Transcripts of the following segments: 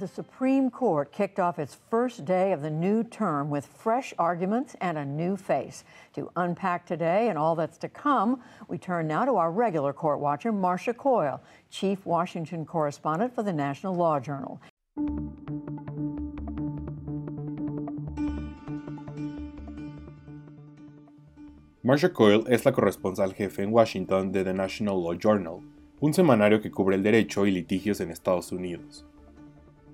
The Supreme Court kicked off its first day of the new term with fresh arguments and a new face. To unpack today and all that's to come, we turn now to our regular court watcher, Marcia Coyle, Chief Washington Correspondent for the National Law Journal. Marcia Coyle es la corresponsal jefe en Washington de The National Law Journal, un semanario que cubre el derecho y litigios en Estados Unidos.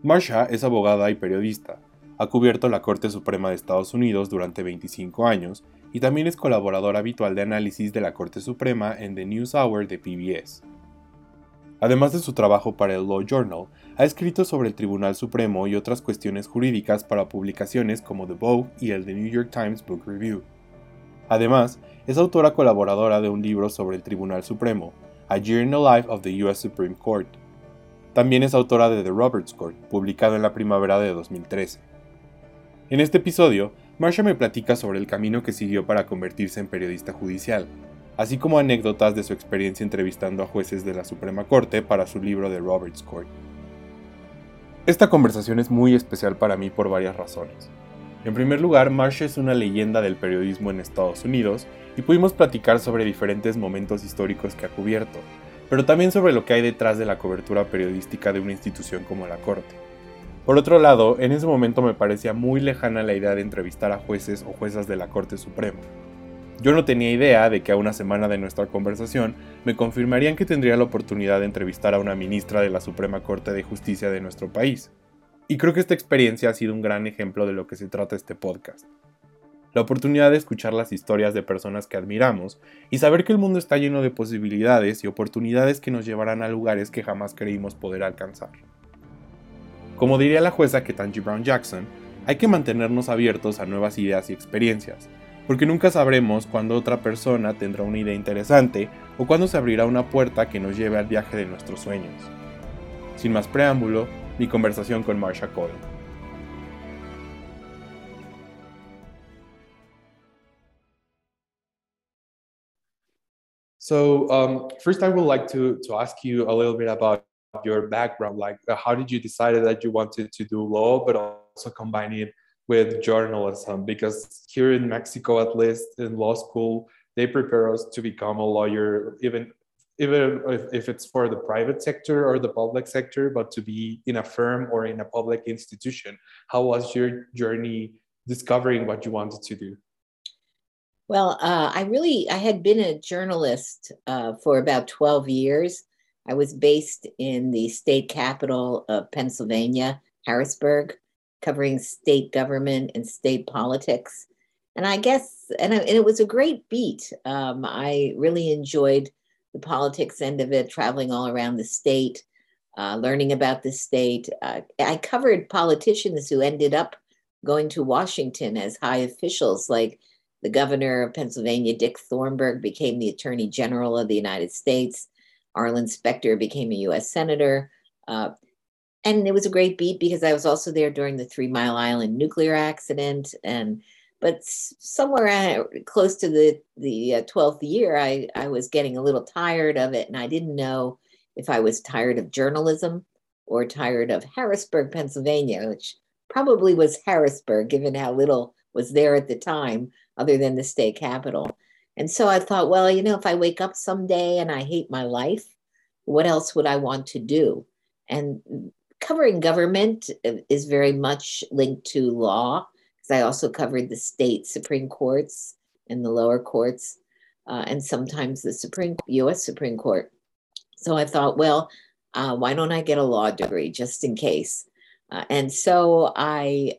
Marsha es abogada y periodista. Ha cubierto la Corte Suprema de Estados Unidos durante 25 años y también es colaboradora habitual de análisis de la Corte Suprema en The News Hour de PBS. Además de su trabajo para el Law Journal, ha escrito sobre el Tribunal Supremo y otras cuestiones jurídicas para publicaciones como The Vogue y el The New York Times Book Review. Además, es autora colaboradora de un libro sobre el Tribunal Supremo, A Year in the Life of the U.S. Supreme Court, también es autora de The Roberts Court, publicado en la primavera de 2013. En este episodio, Marsha me platica sobre el camino que siguió para convertirse en periodista judicial, así como anécdotas de su experiencia entrevistando a jueces de la Suprema Corte para su libro The Roberts Court. Esta conversación es muy especial para mí por varias razones. En primer lugar, Marsha es una leyenda del periodismo en Estados Unidos y pudimos platicar sobre diferentes momentos históricos que ha cubierto, pero también sobre lo que hay detrás de la cobertura periodística de una institución como la Corte. Por otro lado, en ese momento me parecía muy lejana la idea de entrevistar a jueces o juezas de la Corte Suprema. Yo no tenía idea de que a una semana de nuestra conversación me confirmarían que tendría la oportunidad de entrevistar a una ministra de la Suprema Corte de Justicia de nuestro país. Y creo que esta experiencia ha sido un gran ejemplo de lo que se trata este podcast la oportunidad de escuchar las historias de personas que admiramos y saber que el mundo está lleno de posibilidades y oportunidades que nos llevarán a lugares que jamás creímos poder alcanzar. Como diría la jueza Ketanji Brown Jackson, hay que mantenernos abiertos a nuevas ideas y experiencias, porque nunca sabremos cuándo otra persona tendrá una idea interesante o cuándo se abrirá una puerta que nos lleve al viaje de nuestros sueños. Sin más preámbulo, mi conversación con Marsha Cole. So um, first, I would like to to ask you a little bit about your background. Like, uh, how did you decide that you wanted to do law, but also combine it with journalism? Because here in Mexico, at least in law school, they prepare us to become a lawyer, even even if, if it's for the private sector or the public sector, but to be in a firm or in a public institution. How was your journey discovering what you wanted to do? Well, uh, I really I had been a journalist uh, for about twelve years. I was based in the state capital of Pennsylvania, Harrisburg, covering state government and state politics. And I guess, and, and it was a great beat. Um, I really enjoyed the politics end of it, traveling all around the state, uh, learning about the state. Uh, I covered politicians who ended up going to Washington as high officials, like the governor of Pennsylvania, Dick Thornburgh, became the attorney general of the United States. Arlen Specter became a US senator. Uh, and it was a great beat because I was also there during the Three Mile Island nuclear accident. And but somewhere close to the the uh, twelfth year, I I was getting a little tired of it, and I didn't know if I was tired of journalism or tired of Harrisburg, Pennsylvania, which probably was Harrisburg, given how little was there at the time other than the state capital. And so I thought, well, you know, if I wake up someday and I hate my life, what else would I want to do? And covering government is very much linked to law, because I also covered the state Supreme Courts and the lower courts, uh, and sometimes the Supreme U.S. Supreme Court. So I thought, well, uh, why don't I get a law degree just in case? Uh, and so I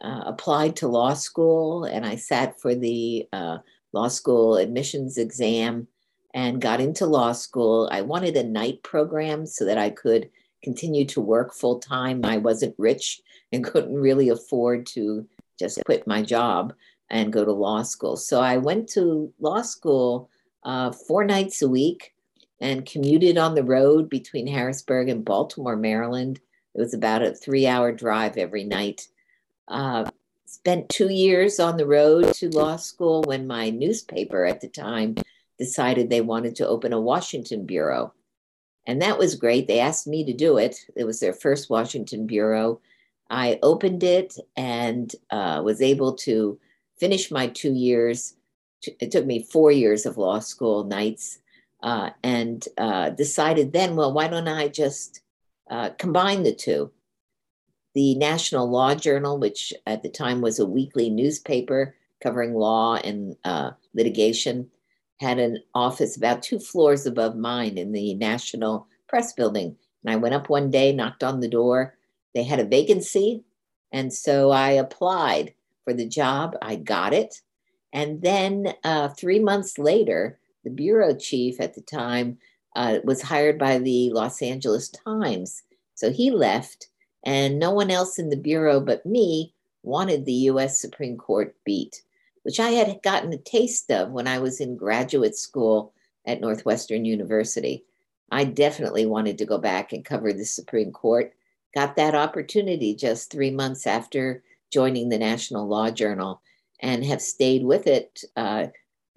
uh, applied to law school and I sat for the uh, law school admissions exam and got into law school. I wanted a night program so that I could continue to work full time. I wasn't rich and couldn't really afford to just quit my job and go to law school. So I went to law school uh, four nights a week and commuted on the road between Harrisburg and Baltimore, Maryland. It was about a three hour drive every night. Uh, spent two years on the road to law school when my newspaper at the time decided they wanted to open a Washington bureau. And that was great. They asked me to do it. It was their first Washington bureau. I opened it and uh, was able to finish my two years. It took me four years of law school nights uh, and uh, decided then, well, why don't I just uh, combine the two? The National Law Journal, which at the time was a weekly newspaper covering law and uh, litigation, had an office about two floors above mine in the National Press Building. And I went up one day, knocked on the door. They had a vacancy. And so I applied for the job. I got it. And then uh, three months later, the bureau chief at the time uh, was hired by the Los Angeles Times. So he left, and no one else in the bureau but me wanted the US Supreme Court beat which I had gotten a taste of when I was in graduate school at Northwestern University. I definitely wanted to go back and cover the Supreme Court. Got that opportunity just three months after joining the National Law Journal and have stayed with it. Uh,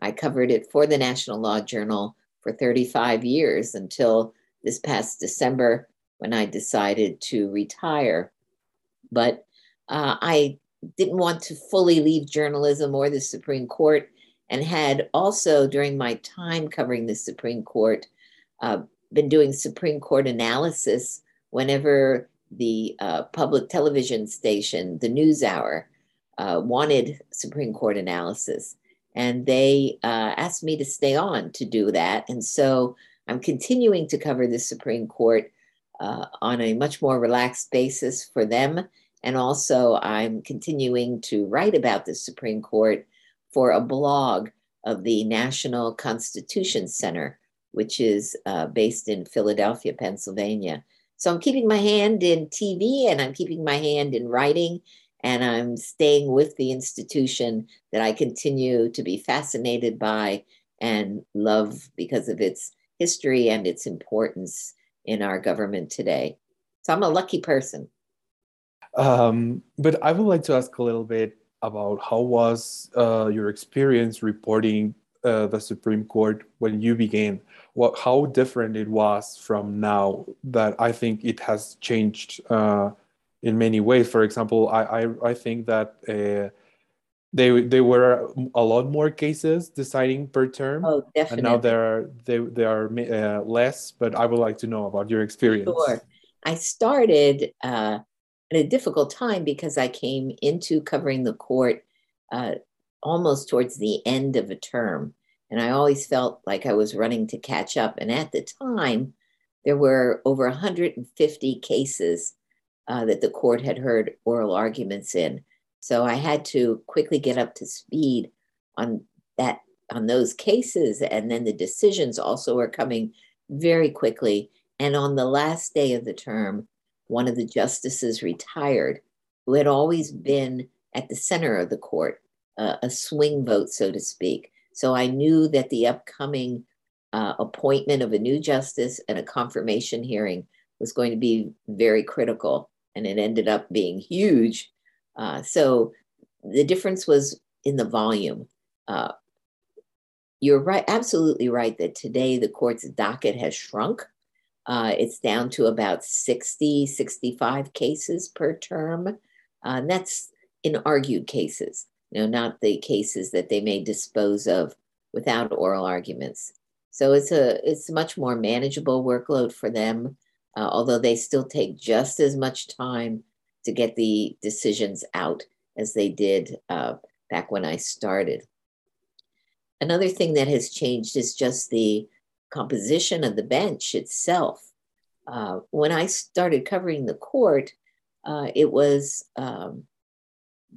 I covered it for the National Law Journal for 35 years until this past December when I decided to retire. But uh, I didn't want to fully leave journalism or the Supreme Court, and had also, during my time covering the Supreme Court, uh, been doing Supreme Court analysis whenever the uh, public television station, the NewsHour, uh, wanted Supreme Court analysis. And they uh, asked me to stay on to do that. And so I'm continuing to cover the Supreme Court uh, on a much more relaxed basis for them and also, I'm continuing to write about the Supreme Court for a blog of the National Constitution Center, which is uh, based in Philadelphia, Pennsylvania. So I'm keeping my hand in TV and I'm keeping my hand in writing, and I'm staying with the institution that I continue to be fascinated by and love because of its history and its importance in our government today. So I'm a lucky person. Um, but I would like to ask a little bit about how was uh, your experience reporting uh, the Supreme Court when you began? What, how different it was from now that I think it has changed uh, in many ways. For example, I, I, I think that uh, they they were a lot more cases deciding per term. Oh, definitely. And now there are they, they are uh, less. But I would like to know about your experience. Sure. I started uh, at a difficult time because I came into covering the court uh, almost towards the end of a term. And I always felt like I was running to catch up. And at the time, there were over 150 cases uh, that the court had heard oral arguments in. So I had to quickly get up to speed on that on those cases and then the decisions also were coming very quickly and on the last day of the term one of the justices retired, who had always been at the center of the court, uh, a swing vote, so to speak. So I knew that the upcoming uh, appointment of a new justice and a confirmation hearing was going to be very critical, and it ended up being huge. Uh, so the difference was in the volume. Uh, you're right, absolutely right that today the court's docket has shrunk. Uh, it's down to about 60, 65 cases per term. Uh, and that's in argued cases, you know, not the cases that they may dispose of without oral arguments. So it's a it's much more manageable workload for them, uh, although they still take just as much time to get the decisions out as they did uh, back when I started. Another thing that has changed is just the composition of the bench itself. Uh, when I started covering the court, uh, it was um,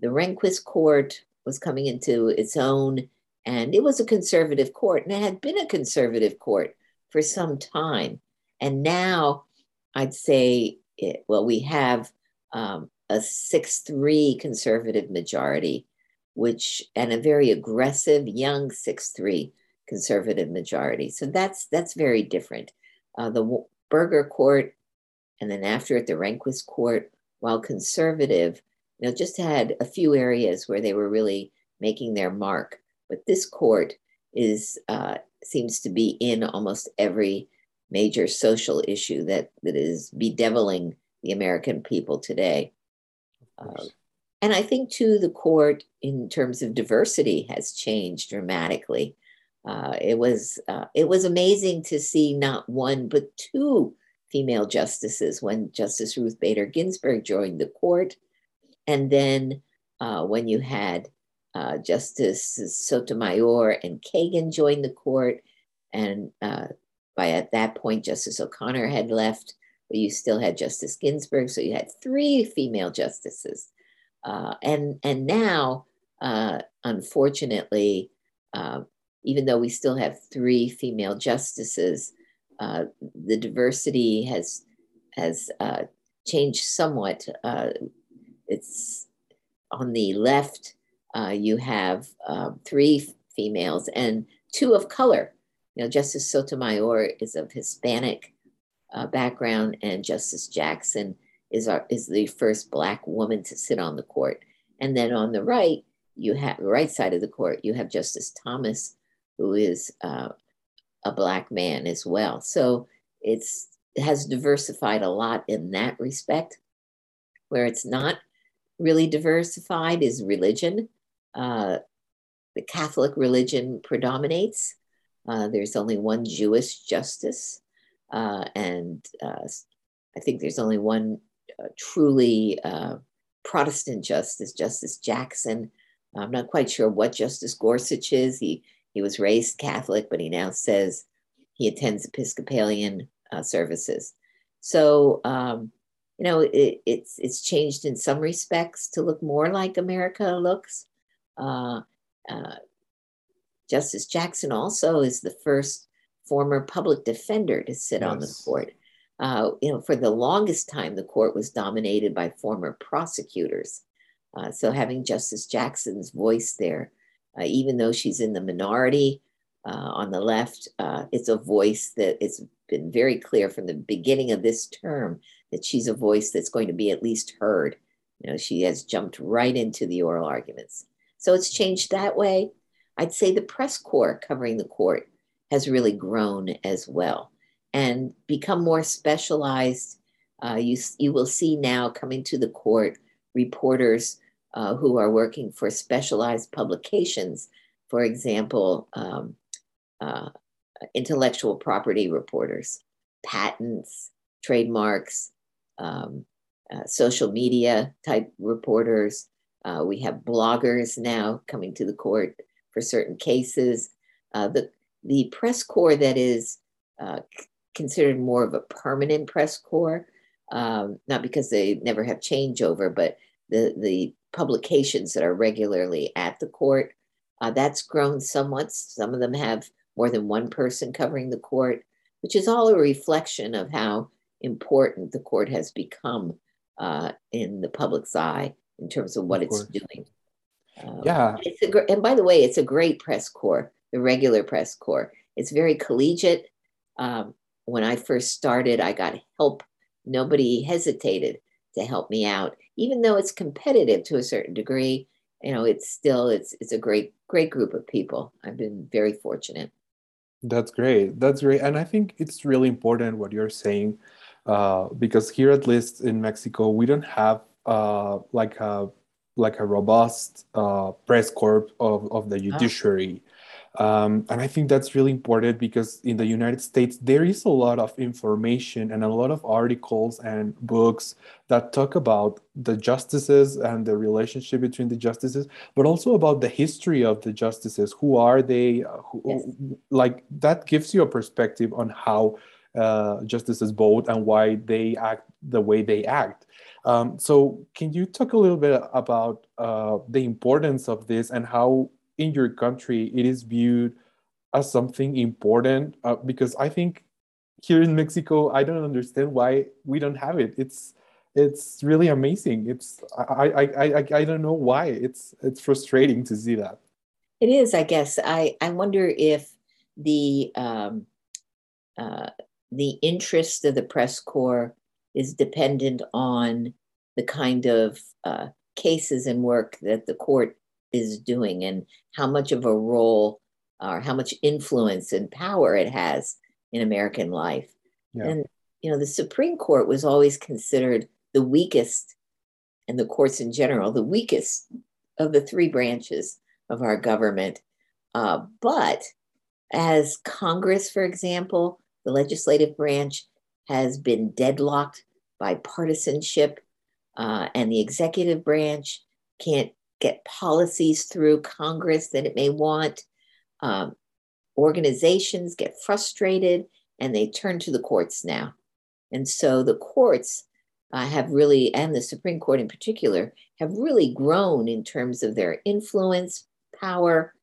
the Rehnquist court was coming into its own, and it was a conservative court, and it had been a conservative court for some time. And now I'd say, it, well, we have um, a 6 3 conservative majority, which, and a very aggressive young 6 3 conservative majority. So that's that's very different. Uh, the Burger Court, and then after it, the Rehnquist Court, while conservative, you know, just had a few areas where they were really making their mark. But this court is uh, seems to be in almost every major social issue that, that is bedeviling the American people today. Uh, and I think, too, the court, in terms of diversity, has changed dramatically. Uh, it was uh, it was amazing to see not one but two female justices when Justice Ruth Bader Ginsburg joined the court, and then uh, when you had uh, Justice Sotomayor and Kagan join the court, and uh, by at that point Justice O'Connor had left, but you still had Justice Ginsburg, so you had three female justices, uh, and and now, uh, unfortunately, uh, even though we still have three female justices, uh, the diversity has has changed somewhat. it's on the left uh, you have um, three females and two of color. You know, Justice Sotomayor is of Hispanic uh, background, and Justice Jackson is our, is the first Black woman to sit on the court. And then on the right, you have the right side of the court, you have Justice Thomas, who is uh, a Black man as well. So it's it has diversified a lot in that respect. Where it's not really diversified is religion. Uh, the Catholic religion predominates. Uh, there's only one Jewish justice, uh, and uh, I think there's only one uh, truly uh, Protestant justice, Justice Jackson. I'm not quite sure what Justice Gorsuch is. He he was raised Catholic, but he now says he attends Episcopalian services. So um, you know, it, it's it's changed in some respects to look more like America looks. Uh, uh, Justice Jackson also is the first former public defender to sit yes. on the court. Uh, you know, for the longest time, the court was dominated by former prosecutors. Uh, so having Justice Jackson's voice there, uh, even though she's in the minority uh, on the left, it's a voice that it's been very clear from the beginning of this term that she's a voice that's going to be at least heard. You know, she has jumped right into the oral arguments. So it's changed that way. I'd say the press corps covering the court has really grown as well and become more specialized. Uh, you, you will see now coming to the court reporters uh, who are working for specialized publications, for example, um, uh, intellectual property reporters, patents, trademarks, um, uh, social media type reporters, uh, we have bloggers now coming to the court for certain cases. Uh, the, the press corps that is uh, considered more of a permanent press corps, um, not because they never have changeover, but the, the publications that are regularly at the court, uh, that's grown somewhat. Some of them have more than one person covering the court, which is all a reflection of how important the court has become uh, in the public's eye in terms of what of it's doing. Um, yeah. It's a, and by the way, it's a great press corps, the regular press corps. It's very collegiate. Um, when I first started, I got help. Nobody hesitated to help me out, even though it's competitive to a certain degree. You know, it's still it's it's a great great group of people. I've been very fortunate. That's great. That's great, and I think it's really important what you're saying, uh, because here at least in Mexico, we don't have uh, like a like a robust uh, press corps of, of the ah. judiciary. Um, and I think that's really important because in the United States, there is a lot of information and a lot of articles and books that talk about the justices and the relationship between the justices, but also about the history of the justices. Who are they? Who, yes. Like that gives you a perspective on how uh, justices vote and why they act the way they act. Um, so, can you talk a little bit about uh, the importance of this and how in your country it is viewed as something important? Uh, because I think here in Mexico, I don't understand why we don't have it. It's it's really amazing. It's I I I I don't know why. It's it's frustrating to see that. It is, I guess. I I wonder if the um, uh, the interest of the press corps is dependent on the kind of uh, cases and work that the court is doing and how much of a role or how much influence and power it has in American life. Yeah. And, you know, the Supreme Court was always considered the weakest, and the courts in general, the weakest of the three branches of our government. Uh, but as Congress, for example, the legislative branch has been deadlocked by partisanship, uh, and the executive branch can't get policies through Congress that it may want. Um, organizations get frustrated and they turn to the courts now. And so the courts uh, have really, and the Supreme Court in particular, have really grown in terms of their influence, power,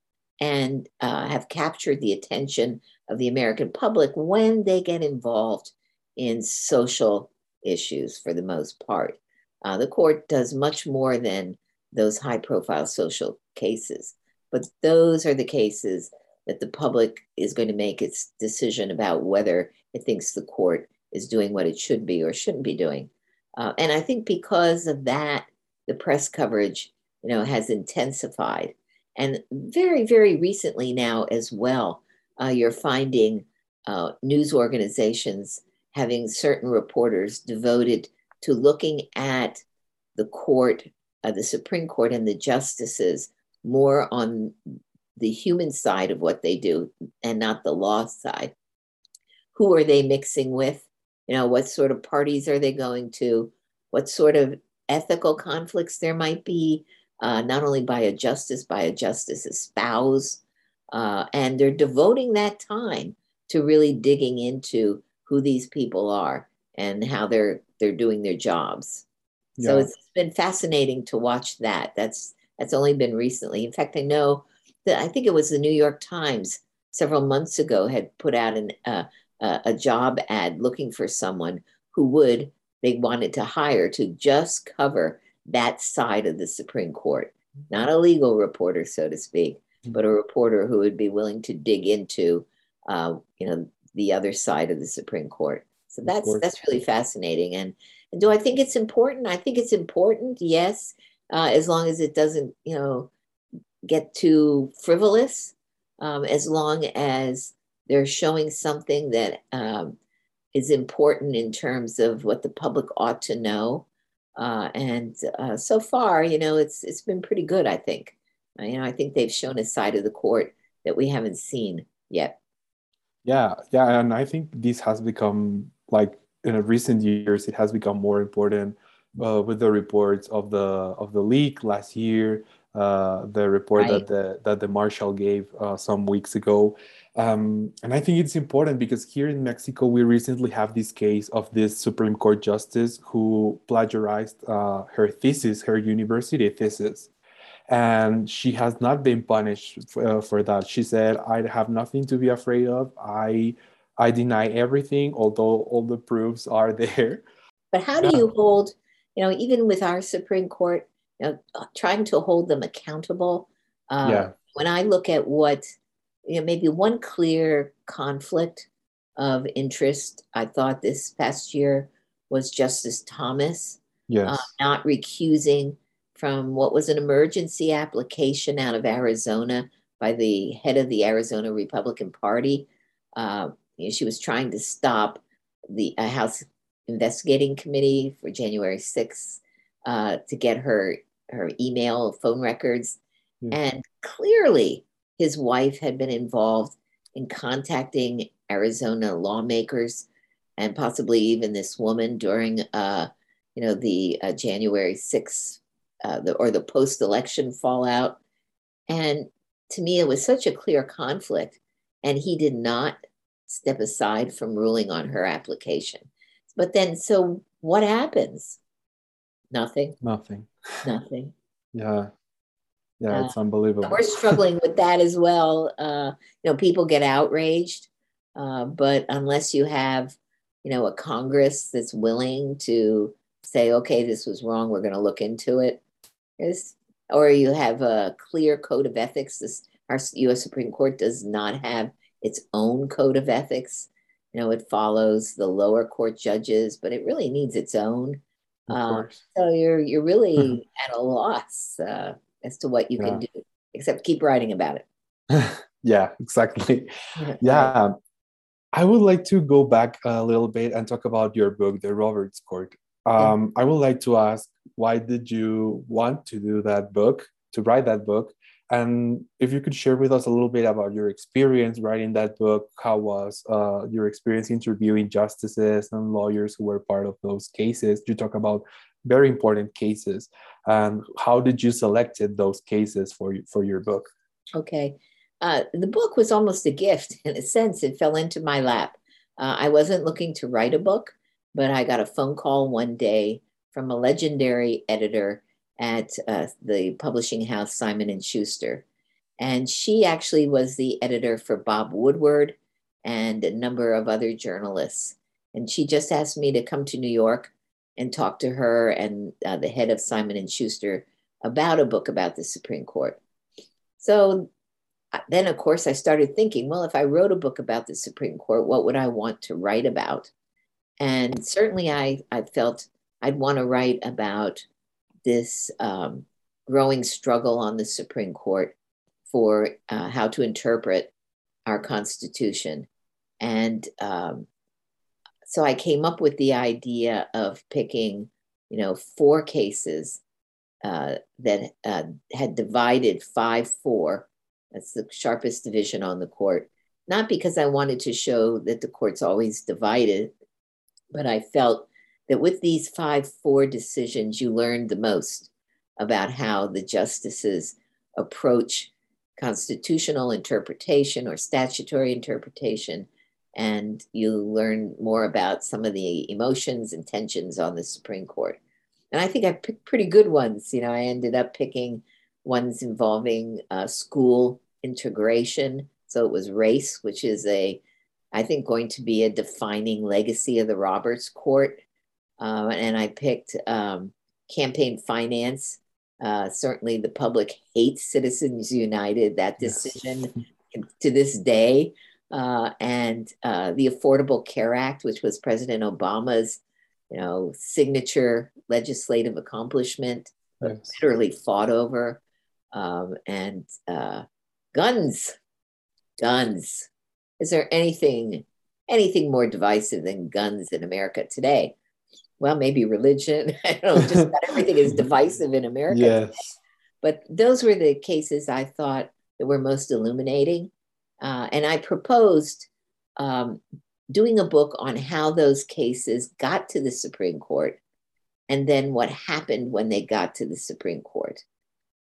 and uh, have captured the attention of the American public when they get involved in social issues for the most part. Uh, the court does much more than those high profile social cases, but those are the cases that the public is going to make its decision about whether it thinks the court is doing what it should be or shouldn't be doing. Uh, and I think because of that, the press coverage, you know, has intensified. And very, very recently now as well, uh, you're finding uh, news organizations having certain reporters devoted to looking at the court, uh, the Supreme Court, and the justices more on the human side of what they do and not the law side. Who are they mixing with? You know, what sort of parties are they going to? What sort of ethical conflicts there might be, uh, not only by a justice, by a justice's spouse. Uh, and they're devoting that time to really digging into who these people are and how they're they're doing their jobs. Yeah. So it's been fascinating to watch that. That's that's only been recently. In fact, I know that I think it was the New York Times several months ago had put out an, uh, a job ad looking for someone who would they wanted to hire to just cover that side of the Supreme Court, not a legal reporter, so to speak, mm-hmm. but a reporter who would be willing to dig into, uh, you know, the other side of the Supreme Court. So that's that's really fascinating. And, do I think it's important? I think it's important, yes, uh, as long as it doesn't, you know, get too frivolous um, as long as they're showing something that um, is important in terms of what the public ought to know. Uh, and uh, so far, you know, it's it's been pretty good. I think. Uh, you know, I think they've shown a side of the court that we haven't seen yet. Yeah, yeah, and I think this has become like in recent years, it has become more important uh, with the reports of the of the leak last year, uh, the report right. that the that the marshal gave uh, some weeks ago. Um, and I think it's important because here in Mexico, we recently have this case of this Supreme Court justice who plagiarized uh, her thesis, her university thesis. And she has not been punished for, uh, for that. She said, I have nothing to be afraid of. I, I deny everything, although all the proofs are there. But how do you hold, you know, even with our Supreme Court, you know, trying to hold them accountable. Uh, yeah. When I look at what, you know, maybe one clear conflict of interest, I thought this past year was Justice Thomas yes. uh, not recusing from what was an emergency application out of Arizona by the head of the Arizona Republican Party. Uh, you know, she was trying to stop the uh, House Investigating Committee for January 6th uh, to get her her email, phone records, mm. and clearly his wife had been involved in contacting Arizona lawmakers and possibly even this woman during, uh, you know, the uh, January 6th uh, the, or the post-election fallout. And to me, it was such a clear conflict, and he did not step aside from ruling on her application. But then, so what happens? Nothing. Nothing. Nothing. Yeah. Yeah, uh, it's unbelievable. We're struggling with that as well. Uh, you know, people get outraged, uh, but unless you have, you know, a Congress that's willing to say, okay, this was wrong, we're going to look into it, is, or you have a clear code of ethics. This our U.S. Supreme Court does not have its own code of ethics. You know, it follows the lower court judges, but it really needs its own. Uh, so you're you're really at a loss uh, as to what you yeah. can do, except keep writing about it. yeah, exactly. Yeah. I would like to go back a little bit and talk about your book, The Roberts Court. Um, I would like to ask, why did you want to do that book, to write that book? And if you could share with us a little bit about your experience writing that book, how was uh, your experience interviewing justices and lawyers who were part of those cases? You talk about very important cases, and how did you selected those cases for for your book? Okay, uh, the book was almost a gift in a sense. It fell into my lap. Uh, I wasn't looking to write a book, but I got a phone call one day from a legendary editor at uh, the publishing house Simon and Schuster, and she actually was the editor for Bob Woodward and a number of other journalists. And she just asked me to come to New York and talk to her and uh, the head of Simon and Schuster about a book about the Supreme Court. So uh, then, of course, I started thinking, well, if I wrote a book about the Supreme Court, what would I want to write about? And certainly, I, I felt I'd want to write about this um, growing struggle on the Supreme Court for uh, how to interpret our Constitution. And um, so I came up with the idea of picking, you know, four cases uh, that uh, had divided 5 4. That's the sharpest division on the court. Not because I wanted to show that the court's always divided, but I felt that with these five four decisions, you learned the most about how the justices approach constitutional interpretation or statutory interpretation. And you learn more about some of the emotions and tensions on the Supreme Court. And I think I picked pretty good ones. You know, I ended up picking ones involving uh, school integration. So it was race, which is a, I think, going to be a defining legacy of the Roberts Court uh, and I picked um, campaign finance. Uh, certainly, the public hates Citizens United. That decision yes. to this day, uh, and uh, the Affordable Care Act, which was President Obama's, you know, signature legislative accomplishment, yes. literally fought over, um, and uh, guns, guns. Is there anything anything more divisive than guns in America today? Well, maybe religion. I don't know, just about everything is divisive in America. Yes. But those were the cases I thought that were most illuminating. Uh, and I proposed um, doing a book on how those cases got to the Supreme Court and then what happened when they got to the Supreme Court.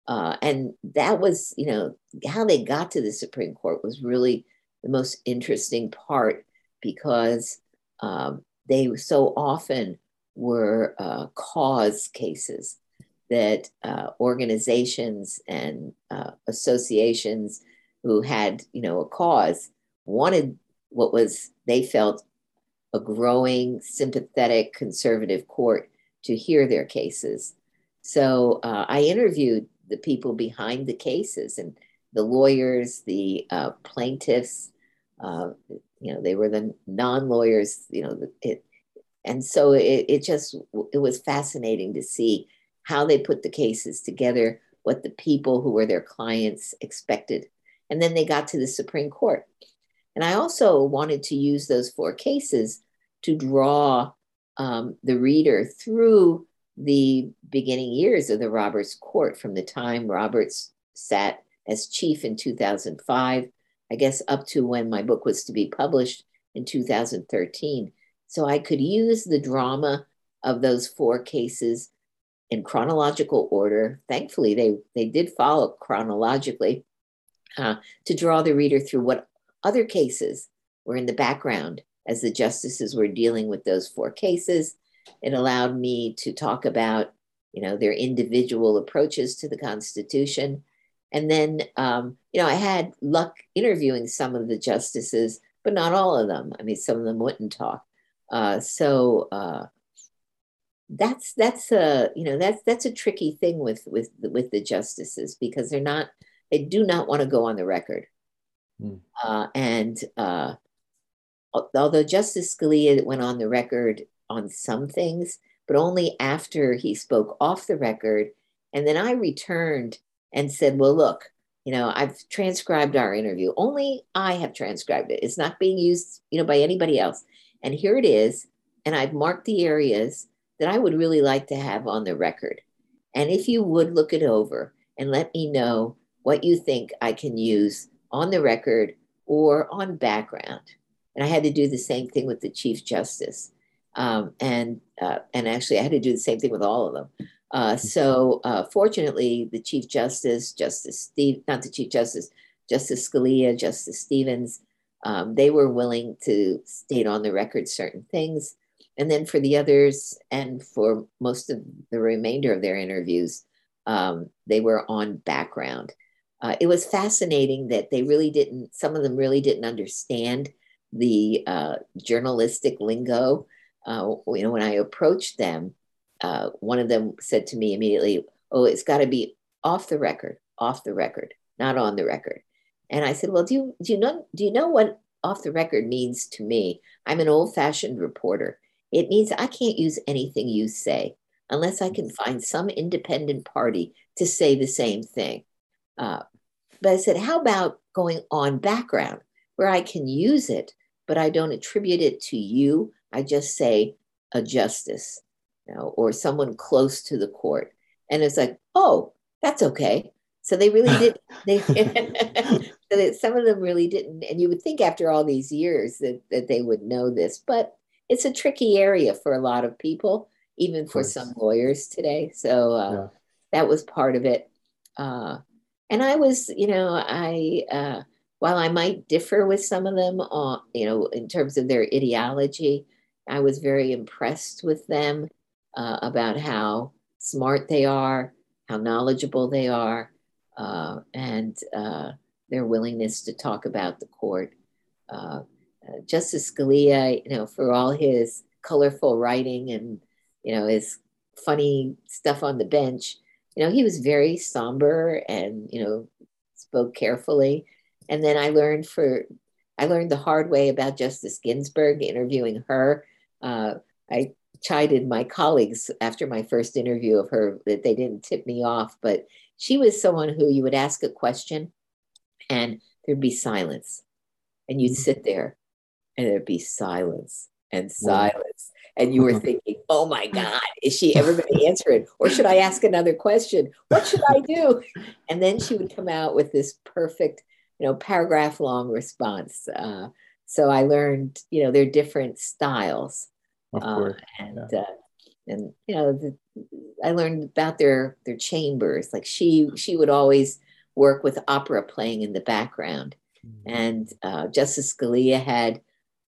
Uh, and that was, you know, how they got to the Supreme Court was really the most interesting part because um, they so often were uh, cause cases that uh, organizations and uh, associations who had, you know, a cause wanted what was they felt a growing, sympathetic, conservative court to hear their cases. So uh, I interviewed the people behind the cases and the lawyers, the uh, plaintiffs. Uh, you know, they were the non-lawyers. You know, it, and so it, it just it was fascinating to see how they put the cases together what the people who were their clients expected. And then they got to the supreme court. And i also wanted to use those four cases to draw um, the reader through the beginning years of the roberts court from the time roberts sat as chief in 2005 i guess up to when my book was to be published in 2013 so I could use the drama of those four cases in chronological order. Thankfully, they, they did follow chronologically uh, to draw the reader through what other cases were in the background as the justices were dealing with those four cases. It allowed me to talk about, you know, their individual approaches to the Constitution. And then, um, you know, I had luck interviewing some of the justices, but not all of them. I mean, some of them wouldn't talk. Uh, so uh, that's that's a you know that's that's a tricky thing with with with the justices because they're not they do not want to go on the record, mm. uh, and uh, although Justice Scalia went on the record on some things, but only after he spoke off the record, and then I returned and said, well, look. you know, I've transcribed our interview. Only I have transcribed it. It's not being used, you know, by anybody else. And here it is. And I've marked the areas that I would really like to have on the record. And if you would look it over and let me know what you think I can use on the record or on background. And I had to do the same thing with the Chief Justice. Um, and uh, and actually, I had to do the same thing with all of them. Uh, so uh, fortunately, the Chief Justice, Justice Steve, not the Chief Justice, Justice Scalia, Justice Stevens, um, they were willing to state on the record certain things. And then for the others, and for most of the remainder of their interviews, um, they were on background. Uh, it was fascinating that they really didn't, some of them really didn't understand the uh, journalistic lingo. Uh, you know, when I approached them, uh, one of them said to me immediately, Oh, it's got to be off the record, off the record, not on the record. And I said, Well, do you, do you know, do you know what off the record means to me? I'm an old fashioned reporter. It means I can't use anything you say unless I can find some independent party to say the same thing. Uh, but I said, How about going on background where I can use it, but I don't attribute it to you? I just say a justice you know, or someone close to the court. And it's like, oh, that's okay. So they really did. They so that some of them really didn't. And you would think after all these years that that they would know this, but it's a tricky area for a lot of people, even for some lawyers today. So uh, yeah. that was part of it. Uh, and I was, you know, I uh, while I might differ with some of them on, you know, in terms of their ideology, I was very impressed with them uh, about how smart they are, how knowledgeable they are, uh, and uh, their willingness to talk about the court. Uh, Justice Scalia, you know, for all his colorful writing and you know his funny stuff on the bench, you know, he was very somber and you know spoke carefully. And then I learned for I learned the hard way about Justice Ginsburg interviewing her. Uh, I chided my colleagues after my first interview of her that they didn't tip me off, but she was someone who you would ask a question and there'd be silence. And you'd mm-hmm. sit there and there'd be silence and silence. And you were thinking, oh my God, is she ever going to answer it? Or should I ask another question? What should I do? And then she would come out with this perfect, you know, paragraph long response. Uh, so I learned, you know, there are different styles. Of. Uh, and yeah. uh, and you know, the, I learned about their their chambers. Like she she would always work with opera playing in the background, mm-hmm. and uh, Justice Scalia had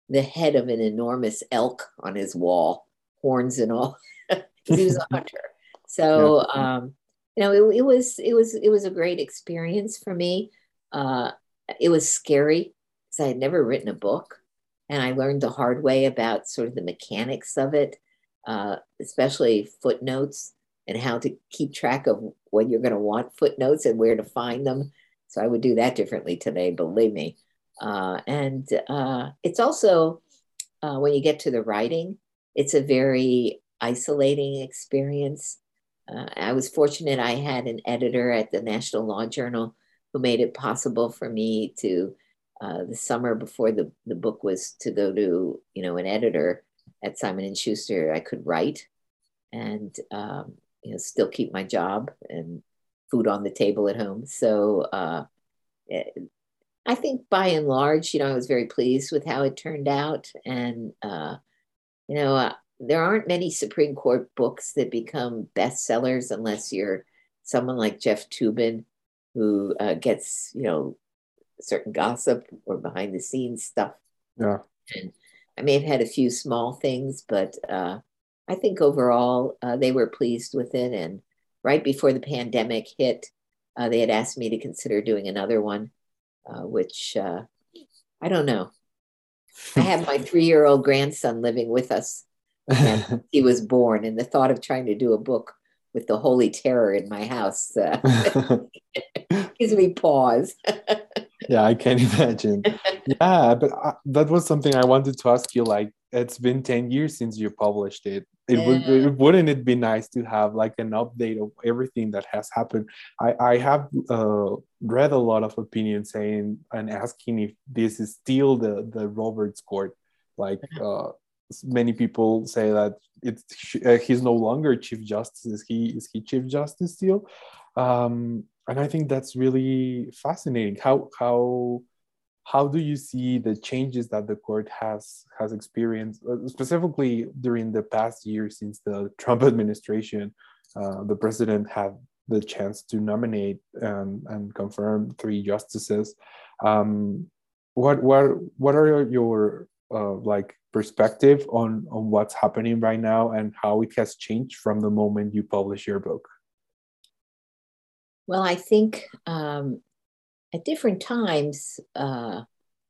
the head of an enormous elk on his wall, horns and all. he was a hunter. So yeah. um, you know, it, it, was it was it was a great experience for me. Uh, it was scary because I had never written a book and I learned the hard way about sort of the mechanics of it, uh, especially footnotes and how to keep track of when you're going to want footnotes and where to find them. So I would do that differently today, believe me. Uh, and uh, it's also uh, when you get to the writing, it's a very isolating experience. Uh, I was fortunate I had an editor at the National Law Journal who made it possible for me to uh, the summer before the, the book was to go to you know an editor at Simon and Schuster, I could write and um, you know still keep my job and food on the table at home. So uh, eh, I think by and large, you know, I was very pleased with how it turned out, and uh, you know, uh, there aren't many Supreme Court books that become bestsellers unless you're someone like Jeff Toobin, who uh, gets you know certain gossip or behind the scenes stuff. Yeah. And I may have had a few small things, but uh, I think overall uh, they were pleased with it. And right before the pandemic hit, uh, they had asked me to consider doing another one, uh, which uh, I don't know. I have my three year old grandson living with us. He was born, and the thought of trying to do a book with the holy terror in my house uh, gives me pause. Yeah, I can't imagine. yeah, but uh, that was something I wanted to ask you. Like, it's been 10 years since you published it. it would it, wouldn't it be nice to have like an update of everything that has happened i i have uh, read a lot of opinions saying and asking if this is still the the roberts court like uh, many people say that it's uh, he's no longer chief justice is he is he chief justice still um and i think that's really fascinating. How how how do you see the changes that the court has has experienced uh, specifically during the past year since the trump administration uh, the president had the chance to nominate and, and confirm three justices? Um, what what what are your uh, like perspective on on what's happening right now and how it has changed from the moment you publish your book well i think um, at different times, uh,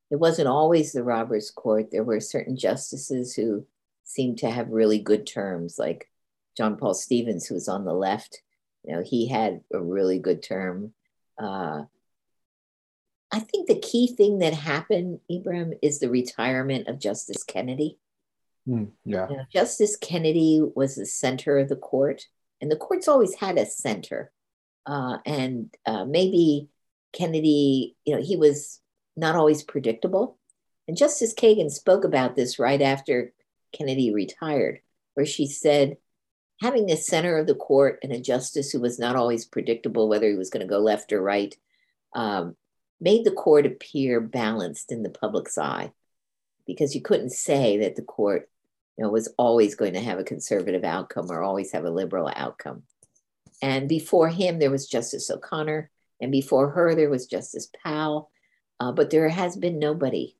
it wasn't always the Roberts Court. There were certain justices who seemed to have really good terms, like John Paul Stevens, who was on the left. You know, he had a really good term. Uh, I think the key thing that happened, Ibrahim, is the retirement of Justice Kennedy. Mm, yeah. You know, Justice Kennedy was the center of the court, and the court's always had a center. Uh, and uh, maybe Kennedy, you know, he was not always predictable. And Justice Kagan spoke about this right after Kennedy retired, where she said, having the center of the court and a justice who was not always predictable whether he was going to go left or right um, made the court appear balanced in the public's eye because you couldn't say that the court you know, was always going to have a conservative outcome or always have a liberal outcome. And before him, there was Justice O'Connor, and before her, there was Justice Powell. Uh, but there has been nobody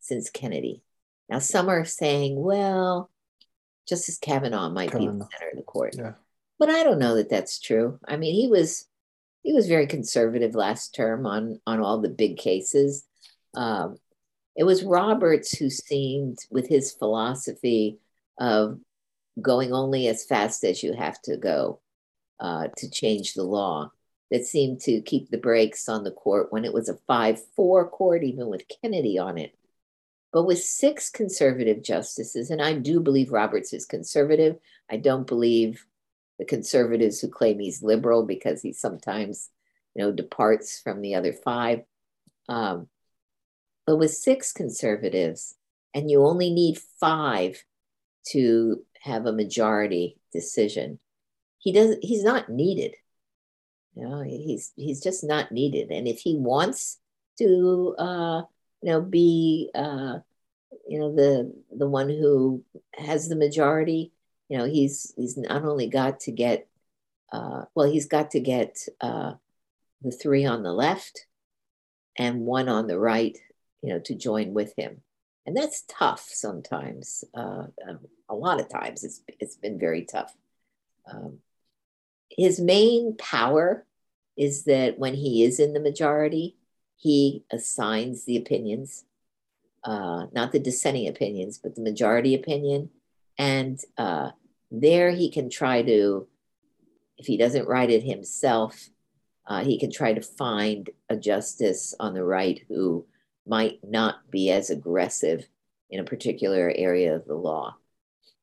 since Kennedy. Now, some are saying, well, Justice Kavanaugh might Kavanaugh. be the center of the court. Yeah. But I don't know that that's true. I mean, he was he was very conservative last term on on all the big cases. Um, it was Roberts who seemed, with his philosophy of going only as fast as you have to go uh, to change the law, that seemed to keep the brakes on the court when it was a 5 4 court, even with Kennedy on it. But with six conservative justices, and I do believe Roberts is conservative, I don't believe the conservatives who claim he's liberal because he sometimes, you know, departs from the other five. Um, but with six conservatives, and you only need five to have a majority decision, he doesn't. He's not needed. You know, he's he's just not needed. And if he wants to, uh, you know, be, uh, you know, the the one who has the majority, you know, he's he's not only got to get, uh, well, he's got to get uh, the three on the left and one on the right, you know, to join with him. And that's tough sometimes. Uh, a lot of times, it's it's been very tough. Um, his main power is that when he is in the majority, he assigns the opinions, uh, not the dissenting opinions, but the majority opinion. And uh, there he can try to, if he doesn't write it himself, uh, he can try to find a justice on the right who might not be as aggressive in a particular area of the law.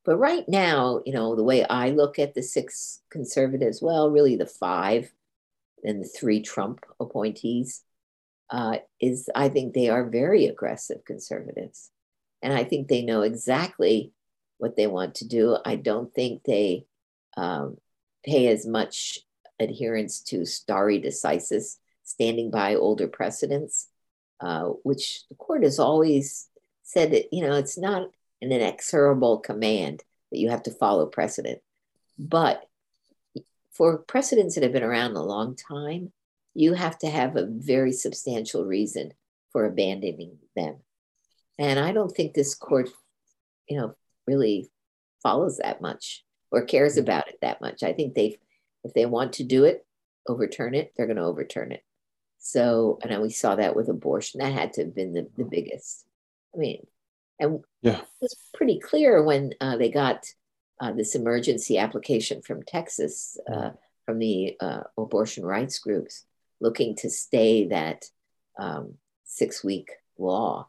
But right now, you know, the way I look at the six conservatives, well, really the five and the three Trump appointees, uh, is I think they are very aggressive conservatives. And I think they know exactly what they want to do. I don't think they um, pay as much adherence to stare decisis, standing by older precedents, uh, which the court has always said that, you know, it's not an inexorable command that you have to follow precedent. But for precedents that have been around a long time, you have to have a very substantial reason for abandoning them. And I don't think this court, you know, really follows that much or cares mm-hmm. about it that much. I think they, if they want to do it, overturn it, they're going to overturn it. So, and we saw that with abortion. That had to have been the, the biggest. I mean, and yeah. it was pretty clear when uh, they got uh, this emergency application from Texas, uh, from the uh, abortion rights groups, looking to stay that um, six week law.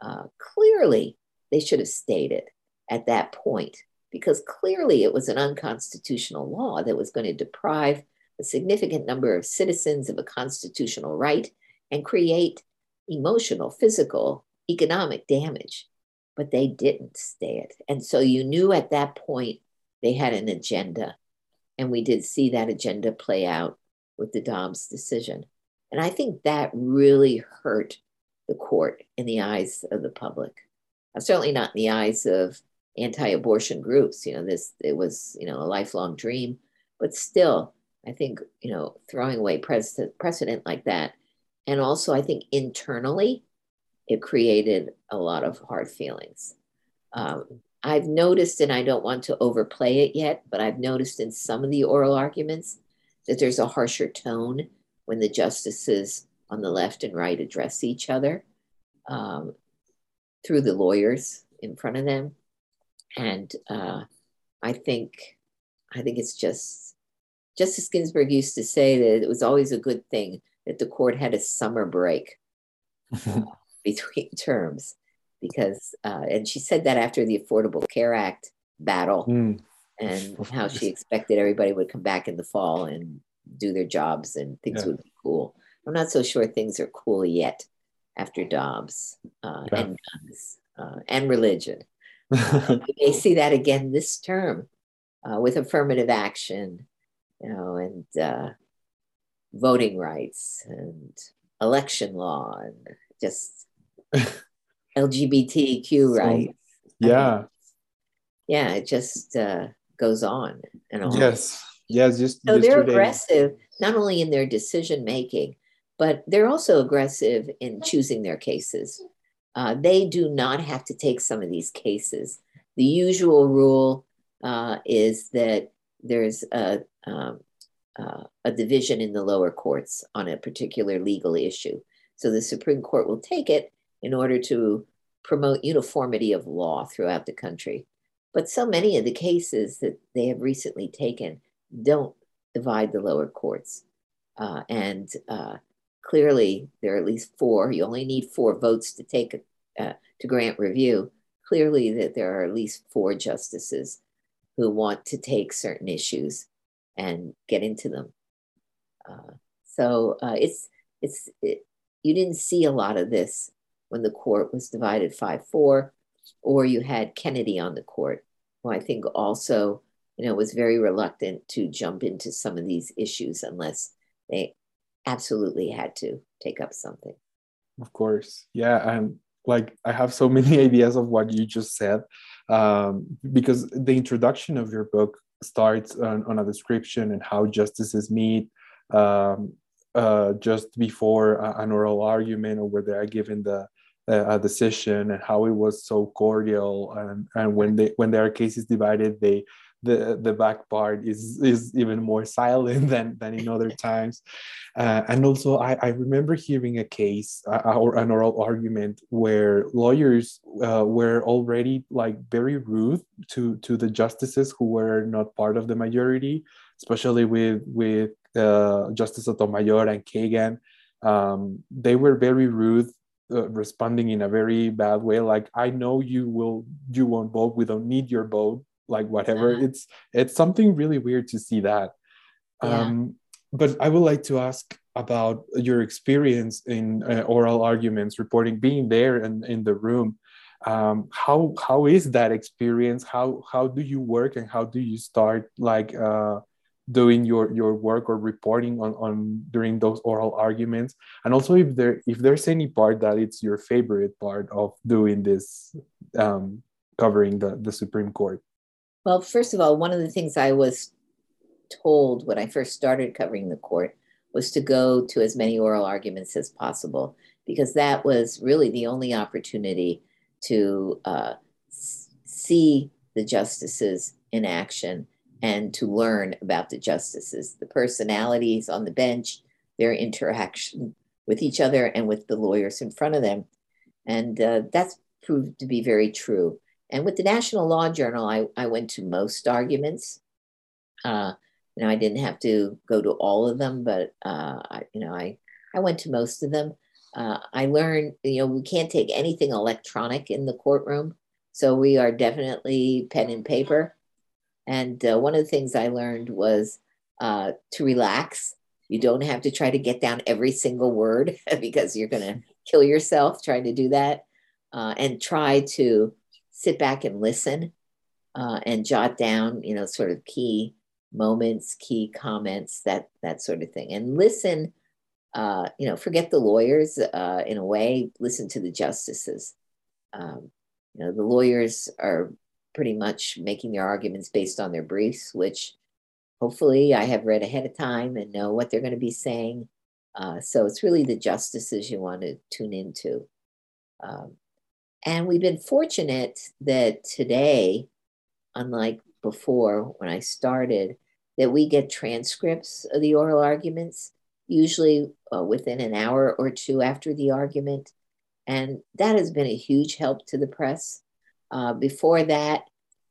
Uh, clearly, they should have stayed it at that point because clearly it was an unconstitutional law that was going to deprive a significant number of citizens of a constitutional right and create emotional, physical, economic damage. But they didn't stay it. And so you knew at that point they had an agenda. And we did see that agenda play out with the Dobbs decision. And I think that really hurt the court in the eyes of the public. Uh, certainly not in the eyes of anti-abortion groups. You know, this it was you know a lifelong dream, but still, I think you know throwing away precedent precedent like that, and also I think internally, it created a lot of hard feelings. Um, I've noticed, and I don't want to overplay it yet, but I've noticed in some of the oral arguments that there's a harsher tone when the justices on the left and right address each other um, through the lawyers in front of them. And uh, I think, I think it's just, Justice Ginsburg used to say that it was always a good thing that the court had a summer break between terms because, uh, and she said that after the Affordable Care Act battle mm. and how she expected everybody would come back in the fall and do their jobs and things yeah. would be cool. I'm not so sure things are cool yet after Dobbs uh, yeah. and guns uh, and religion. Uh, we may see that again this term uh, with affirmative action, you know, and uh, voting rights and election law and just LGBTQ so. Yeah. I mean, yeah, it just uh, goes on and on. Yes. Yes. Just so they're aggressive, not only in their decision making, but they're also aggressive in choosing their cases. Uh, they do not have to take some of these cases. The usual rule uh, is that there's a, um, uh, a division in the lower courts on a particular legal issue. So the Supreme Court will take it in order to promote uniformity of law throughout the country. But so many of the cases that they have recently taken don't divide the lower courts. Uh, and uh, clearly there are at least four. You only need four votes to take uh, to grant review. Clearly, that there are at least four justices who want to take certain issues and get into them. Uh, so uh, it's it's it, you didn't see a lot of this when the court was divided five four, or you had Kennedy on the court, who I think also you know was very reluctant to jump into some of these issues unless they absolutely had to take up something. Of course. Yeah. And like I have so many ideas of what you just said um, because the introduction of your book starts on, on a description and how justices meet um, uh, just before an oral argument or where they are given the a decision and how it was so cordial and, and when they when there are cases divided they the the back part is is even more silent than than in other times. Uh, and also I, I remember hearing a case uh, or an oral argument where lawyers uh, were already like very rude to to the justices who were not part of the majority especially with with uh, justice sotomayor and kagan. Um, they were very rude uh, responding in a very bad way like i know you will you won't vote. We don't need your vote like whatever. It's it's something really weird to see that. Yeah. um but i would like to ask about your experience in uh, oral arguments reporting being there and in the room. Um, how how is that experience? How how do you work and how do you start like uh, doing your your work or reporting on, on during those oral arguments. And also if there if there's any part that it's your favorite part of doing this um, covering the the supreme court. Well, first of all, one of the things I was told when I first started covering the court was to go to as many oral arguments as possible because that was really the only opportunity to uh, see the justices in action and to learn about the justices, the personalities on the bench, their interaction with each other and with the lawyers in front of them. And uh, that's proved to be very true. And with the National Law Journal, I, I went to most arguments. Uh, you know, I didn't have to go to all of them, but uh, I, you know, I I went to most of them. Uh, I learned, you know, we can't take anything electronic in the courtroom, so we are definitely pen and paper And uh, one of the things I learned was uh, to relax. You don't have to try to get down every single word because you're going to kill yourself trying to do that. Uh, and try to sit back and listen uh, and jot down, you know, sort of key moments, key comments, that that sort of thing, and listen. Uh, you know, forget the lawyers uh, in a way. Listen to the justices. Um, you know, the lawyers are pretty much making their arguments based on their briefs, which hopefully I have read ahead of time and know what they're going to be saying. Uh, so it's really the justices you want to tune into. Um, and we've been fortunate that today, unlike before when I started, that we get transcripts of the oral arguments, usually uh, within an hour or two after the argument. And that has been a huge help to the press. Uh, before that,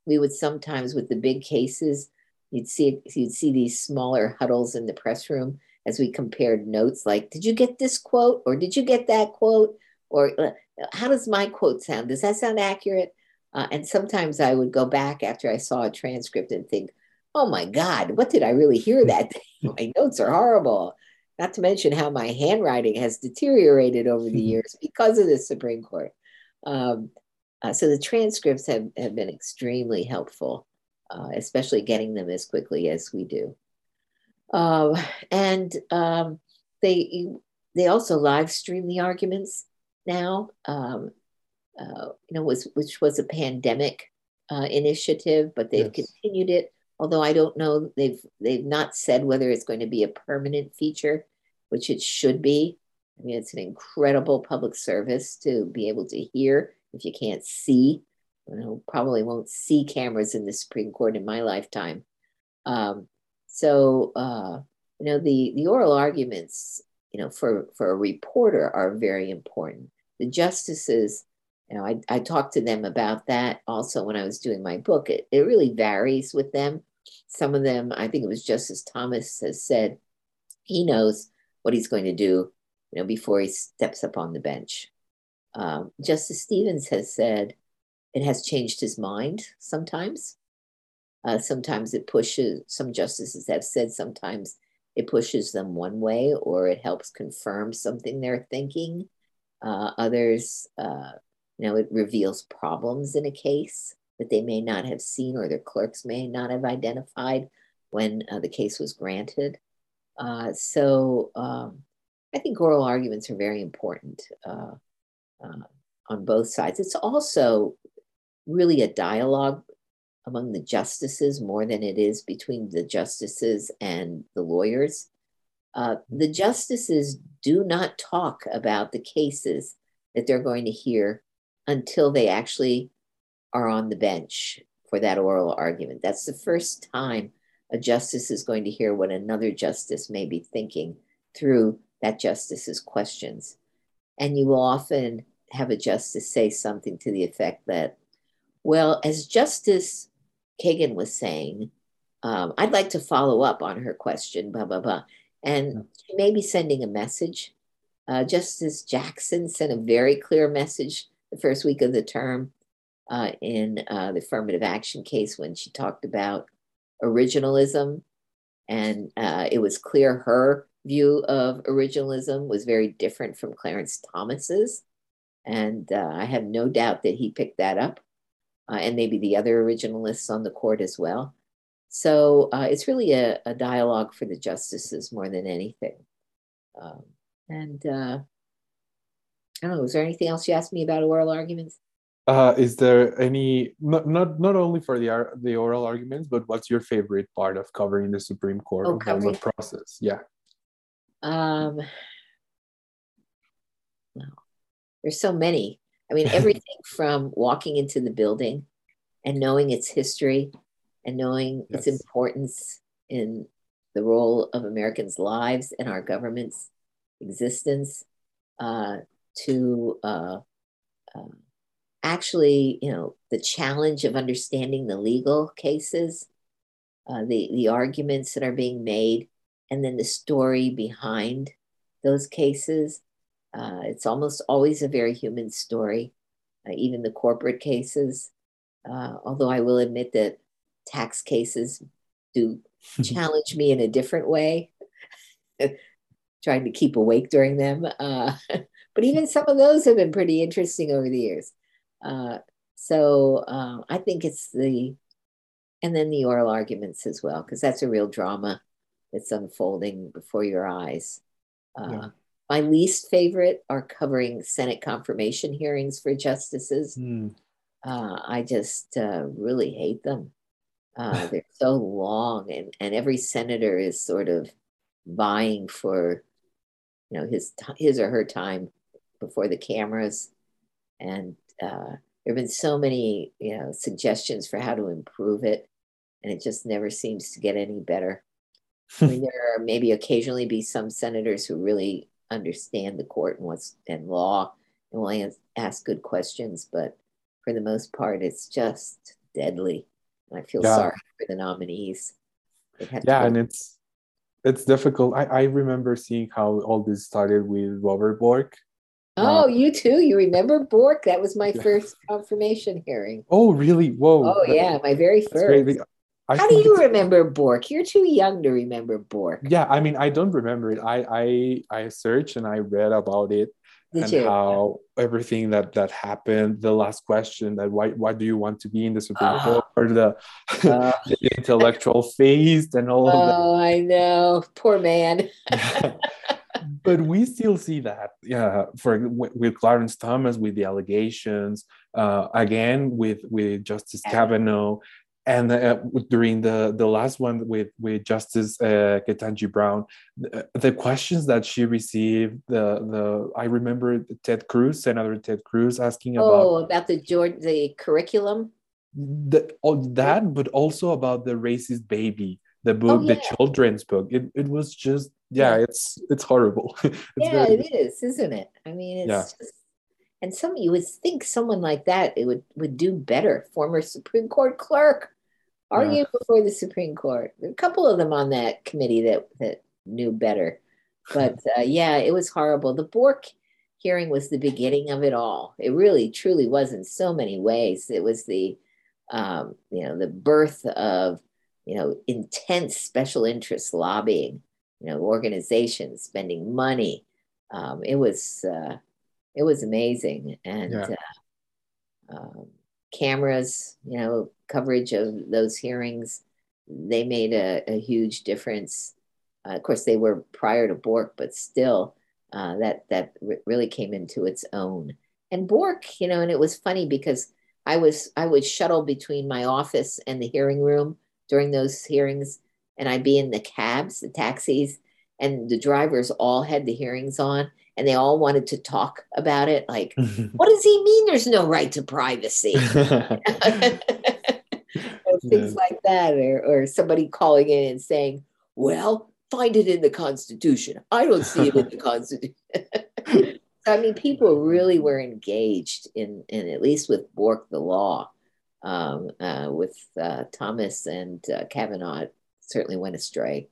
we would sometimes, with the big cases, you'd see you'd see these smaller huddles in the press room as we compared notes. Like, did you get this quote, or did you get that quote, or uh, how does my quote sound? Does that sound accurate? Uh, and sometimes I would go back after I saw a transcript and think, oh my God, what did I really hear that day? my notes are horrible. Not to mention how my handwriting has deteriorated over the years because of the Supreme Court. Um, uh, so the transcripts have, have been extremely helpful, uh, especially getting them as quickly as we do. Uh, and um, they they also live stream the arguments now. Um, uh, you know, was which was a pandemic uh, initiative, but they've yes. continued it. Although I don't know, they've they've not said whether it's going to be a permanent feature, which it should be. I mean, it's an incredible public service to be able to hear if you can't see. You probably won't see cameras in the Supreme Court in my lifetime. Um, so, uh, you know, the the oral arguments, you know, for for a reporter are very important. The justices, you know, I, I talked to them about that also when I was doing my book. It, it really varies with them. Some of them, I think it was Justice Thomas has said he knows what he's going to do, you know, before he steps up on the bench. Um, Justice Stevens has said it has changed his mind sometimes. Uh, sometimes it pushes, some justices have said sometimes it pushes them one way or it helps confirm something they're thinking. Uh, others, uh, you know, it reveals problems in a case that they may not have seen or their clerks may not have identified when uh, the case was granted. Uh, so um, I think oral arguments are very important uh, on both sides. It's also really a dialogue among the justices more than it is between the justices and the lawyers. Uh, the justices do not talk about the cases that they're going to hear until they actually are on the bench for that oral argument. That's the first time a justice is going to hear what another justice may be thinking through that justice's questions. And you will often have a justice say something to the effect that, well, as Justice Kagan was saying, um, I'd like to follow up on her question, blah, blah, blah. And she may be sending a message. Uh, Justice Jackson sent a very clear message the first week of the term uh, in uh, the affirmative action case when she talked about originalism. And uh, it was clear her view of originalism was very different from Clarence Thomas's. And uh, I have no doubt that he picked that up uh, and maybe the other originalists on the court as well. So uh, it's really a, a, dialogue for the justices more than anything. Um, and uh, I don't know, is there anything else you asked me about oral arguments? Uh, is there any not, not not only for the the oral arguments, but what's your favorite part of covering the Supreme Court oh, of the process? Yeah. Um, no, there's so many. I mean, everything from walking into the building and knowing its history and knowing yes. its importance in the role of Americans' lives and our government's existence uh, to uh, uh, actually, you know, the challenge of understanding the legal cases, uh, the, the arguments that are being made, and then the story behind those cases. Uh, it's almost always a very human story, uh, even the corporate cases. Uh, although I will admit that tax cases do challenge me in a different way, trying to keep awake during them. Uh, but even some of those have been pretty interesting over the years. Uh, so uh, I think it's the, and then the oral arguments as well, because that's a real drama that's unfolding before your eyes. Uh, yeah. My least favorite are covering Senate confirmation hearings for justices. Mm. I just uh, really hate them. Uh, they're so long, and, and every senator is sort of vying for, you know, his his or her time before the cameras, and uh, there have been so many, you know, suggestions for how to improve it, and it just never seems to get any better. I mean, there are maybe occasionally be some senators who really understand the court and what's and law and will ask good questions, but for the most part, it's just deadly. I feel yeah. sorry for the nominees. Yeah, and it's it's difficult. I, I remember seeing how all this started with Robert Bork. Oh, uh, you too. You remember Bork? That was my first confirmation hearing. Oh, really? Whoa. Oh, yeah, my very first. How do you remember Bork? You're too young to remember Bork. Yeah, I mean, I don't remember it. I I I searched and I read about it did and you? how everything that that happened the last question that why why do you want to be in the supreme uh, court or the, uh, the intellectual phase and all oh, of that oh i know poor man but we still see that yeah for with clarence thomas with the allegations uh, again with with justice kavanaugh and uh, during the the last one with with Justice uh, Ketanji Brown, the, the, questions that she received, the the I remember Ted Cruz, Senator Ted Cruz, asking oh, about oh about the George the curriculum, the all that, but also about the racist baby, the book, oh, yeah. the children's book. It it was just yeah, yeah. it's it's horrible. it's yeah, very... it is, isn't it? I mean, it's yeah. just and some you would think someone like that it would would do better. Former Supreme Court clerk, argued yeah. before the Supreme Court. a couple of them on that committee that that knew better, but uh, yeah, it was horrible. The Bork hearing was the beginning of it all. It really, truly was in so many ways. It was the um, you know the birth of you know intense special interest lobbying. You know, organizations spending money. Um, it was. Uh, it was amazing. And yeah. uh, um, cameras you know coverage of those hearings they made a, a huge difference. Uh, of course they were prior to bork but still uh, that that really came into its own. And bork you know and it was funny because i was i would shuttle between my office and the hearing room during those hearings and i'd be in the cabs the taxis and the drivers all had the hearings on and they all wanted to talk about it. Like, what does he mean there's no right to privacy? things like that, or, or somebody calling in and saying, well, find it in the Constitution. I don't see it in the Constitution. I mean, people really were engaged in, in at least with Bork the law. Um, uh, with uh, Thomas and uh, Kavanaugh, certainly went astray.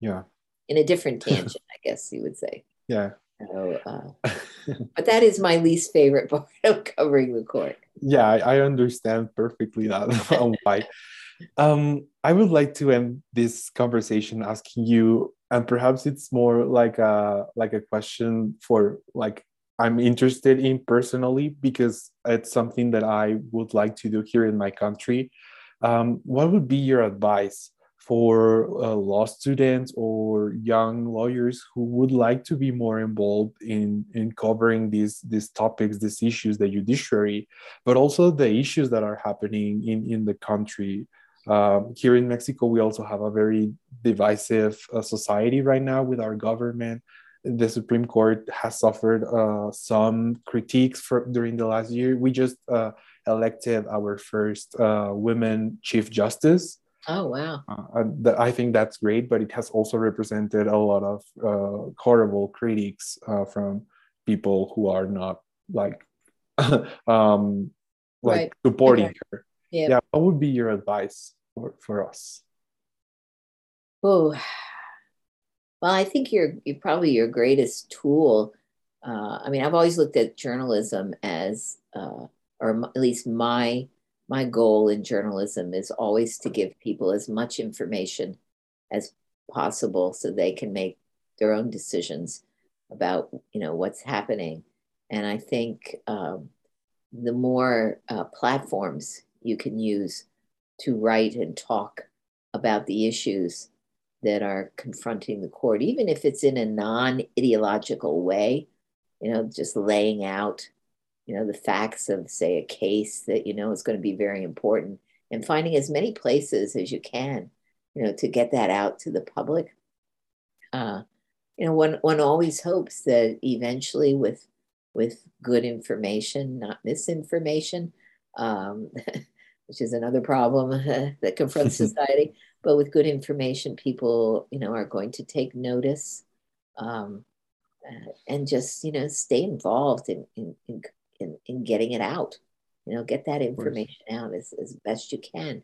Yeah. In a different tangent, I guess you would say. Yeah. So, uh, but that is my least favorite part of covering the court. Yeah, I, I understand perfectly that why. Um, I would like to end this conversation asking you, and perhaps it's more like a like a question for like I'm interested in personally because it's something that I would like to do here in my country. Um, what would be your advice for uh, law students or young lawyers who would like to be more involved in in covering these these topics these issues the judiciary but also the issues that are happening in in the country. Um, here in mexico we also have a very divisive uh, society right now with our government. The supreme court has suffered uh, some critiques for, during the last year. We just uh, elected our first uh, women chief justice Oh wow! Uh, I think that's great, but it has also represented a lot of uh, horrible critics uh, from people who are not like um, like right. supporting okay. her. Yeah. yeah. What would be your advice for, for us? Oh, well, I think you're you're probably your greatest tool. Uh, I mean, I've always looked at journalism as, uh, or at least my my goal in journalism is always to give people as much information as possible so they can make their own decisions about you know what's happening. And i think um, the more uh, platforms you can use to write and talk about the issues that are confronting the court even if it's in a non-ideological way you know just laying out you know the facts of say a case that you know is going to be very important and finding as many places as you can you know to get that out to the public. Uh, you know one one always hopes that eventually with with good information not misinformation um, which is another problem that confronts society but with good information people you know are going to take notice um, uh, and just you know stay involved in, in in, in, in getting it out. You know get that information out as, as best you can